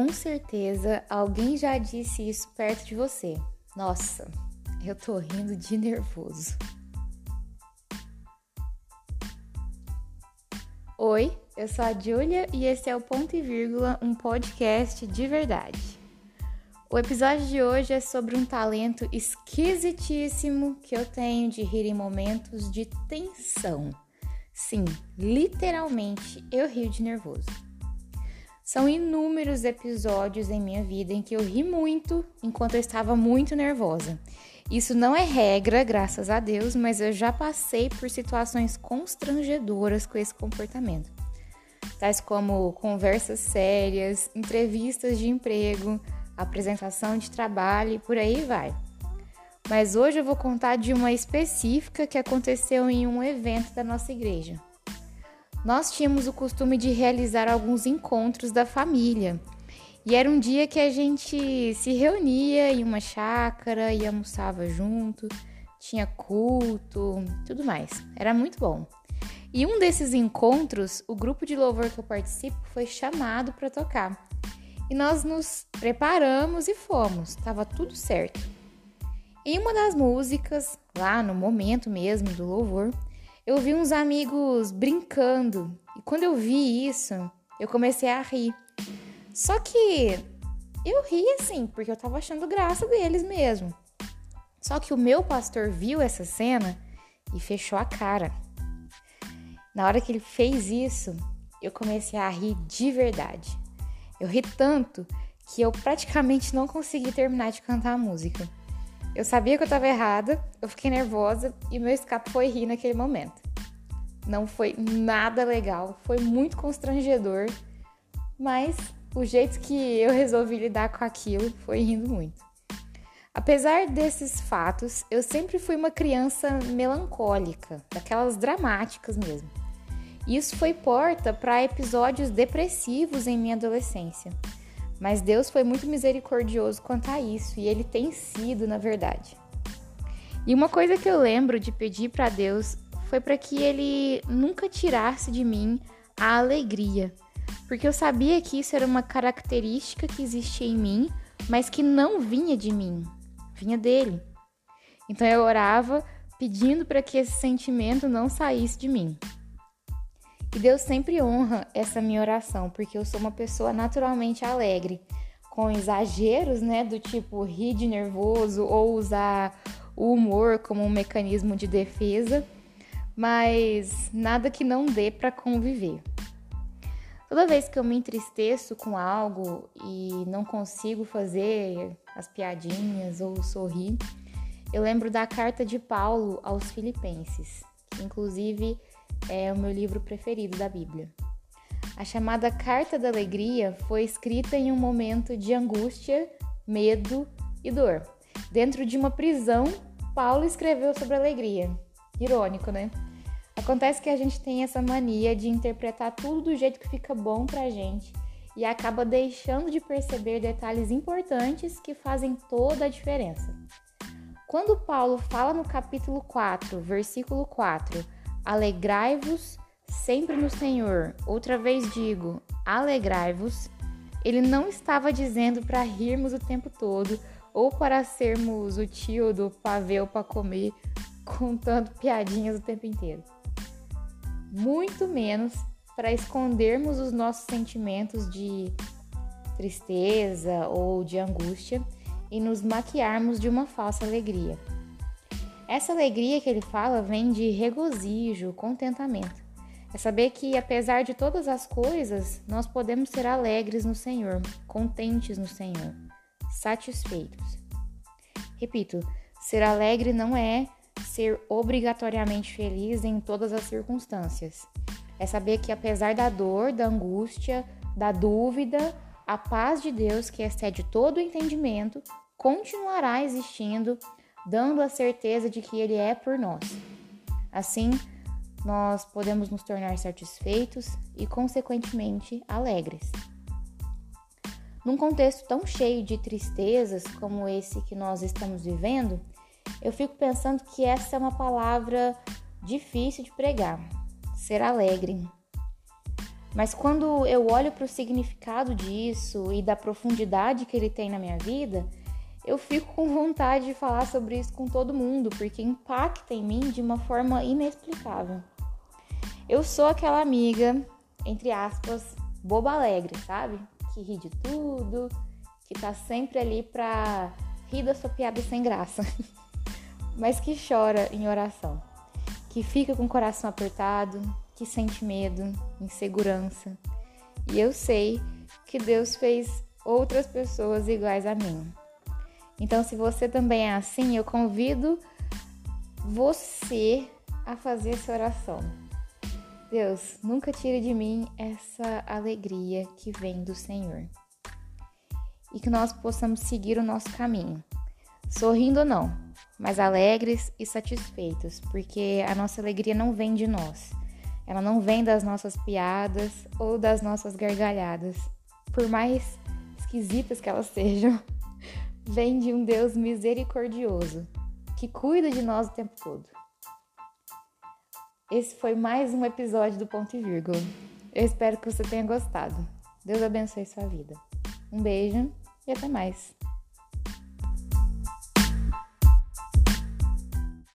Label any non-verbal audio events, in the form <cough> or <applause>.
Com certeza alguém já disse isso perto de você. Nossa, eu tô rindo de nervoso. Oi, eu sou a Julia e esse é o Ponto e Vírgula, um podcast de verdade. O episódio de hoje é sobre um talento esquisitíssimo que eu tenho de rir em momentos de tensão. Sim, literalmente eu rio de nervoso. São inúmeros episódios em minha vida em que eu ri muito enquanto eu estava muito nervosa. Isso não é regra, graças a Deus, mas eu já passei por situações constrangedoras com esse comportamento. Tais como conversas sérias, entrevistas de emprego, apresentação de trabalho e por aí vai. Mas hoje eu vou contar de uma específica que aconteceu em um evento da nossa igreja nós tínhamos o costume de realizar alguns encontros da família. E era um dia que a gente se reunia em uma chácara e almoçava junto, tinha culto, tudo mais. Era muito bom. E um desses encontros, o grupo de louvor que eu participo foi chamado para tocar. E nós nos preparamos e fomos, estava tudo certo. Em uma das músicas, lá no momento mesmo do louvor, eu vi uns amigos brincando e quando eu vi isso, eu comecei a rir. Só que eu ri assim, porque eu tava achando graça deles mesmo. Só que o meu pastor viu essa cena e fechou a cara. Na hora que ele fez isso, eu comecei a rir de verdade. Eu ri tanto que eu praticamente não consegui terminar de cantar a música. Eu sabia que eu estava errada, eu fiquei nervosa e meu escape foi rir naquele momento. Não foi nada legal, foi muito constrangedor, mas o jeito que eu resolvi lidar com aquilo foi rindo muito. Apesar desses fatos, eu sempre fui uma criança melancólica, daquelas dramáticas mesmo. Isso foi porta para episódios depressivos em minha adolescência. Mas Deus foi muito misericordioso quanto a isso e ele tem sido, na verdade. E uma coisa que eu lembro de pedir para Deus foi para que ele nunca tirasse de mim a alegria, porque eu sabia que isso era uma característica que existia em mim, mas que não vinha de mim, vinha dele. Então eu orava pedindo para que esse sentimento não saísse de mim. E Deus sempre honra essa minha oração, porque eu sou uma pessoa naturalmente alegre, com exageros, né, do tipo rir de nervoso ou usar o humor como um mecanismo de defesa, mas nada que não dê para conviver. Toda vez que eu me entristeço com algo e não consigo fazer as piadinhas ou sorrir, eu lembro da carta de Paulo aos Filipenses, que inclusive é o meu livro preferido da Bíblia. A chamada Carta da Alegria foi escrita em um momento de angústia, medo e dor. Dentro de uma prisão, Paulo escreveu sobre alegria. Irônico, né? Acontece que a gente tem essa mania de interpretar tudo do jeito que fica bom pra gente e acaba deixando de perceber detalhes importantes que fazem toda a diferença. Quando Paulo fala no capítulo 4, versículo 4, Alegrai-vos sempre no Senhor. Outra vez digo, alegrai-vos. Ele não estava dizendo para rirmos o tempo todo ou para sermos o tio do pavê para comer contando piadinhas o tempo inteiro. Muito menos para escondermos os nossos sentimentos de tristeza ou de angústia e nos maquiarmos de uma falsa alegria. Essa alegria que ele fala vem de regozijo, contentamento. É saber que, apesar de todas as coisas, nós podemos ser alegres no Senhor, contentes no Senhor, satisfeitos. Repito, ser alegre não é ser obrigatoriamente feliz em todas as circunstâncias. É saber que, apesar da dor, da angústia, da dúvida, a paz de Deus, que excede todo o entendimento, continuará existindo dando a certeza de que Ele é por nós. Assim, nós podemos nos tornar satisfeitos e, consequentemente, alegres. Num contexto tão cheio de tristezas como esse que nós estamos vivendo, eu fico pensando que essa é uma palavra difícil de pregar. Ser alegre. Mas quando eu olho para o significado disso e da profundidade que ele tem na minha vida, eu fico com vontade de falar sobre isso com todo mundo, porque impacta em mim de uma forma inexplicável. Eu sou aquela amiga, entre aspas, boba alegre, sabe? Que ri de tudo, que tá sempre ali pra rir da sua piada sem graça, <laughs> mas que chora em oração, que fica com o coração apertado, que sente medo, insegurança. E eu sei que Deus fez outras pessoas iguais a mim. Então, se você também é assim, eu convido você a fazer essa oração. Deus, nunca tire de mim essa alegria que vem do Senhor. E que nós possamos seguir o nosso caminho, sorrindo ou não, mas alegres e satisfeitos, porque a nossa alegria não vem de nós, ela não vem das nossas piadas ou das nossas gargalhadas, por mais esquisitas que elas <laughs> sejam, vem de um Deus misericordioso que cuida de nós o tempo todo. Esse foi mais um episódio do Ponto e Vírgula. Eu espero que você tenha gostado. Deus abençoe sua vida. Um beijo e até mais.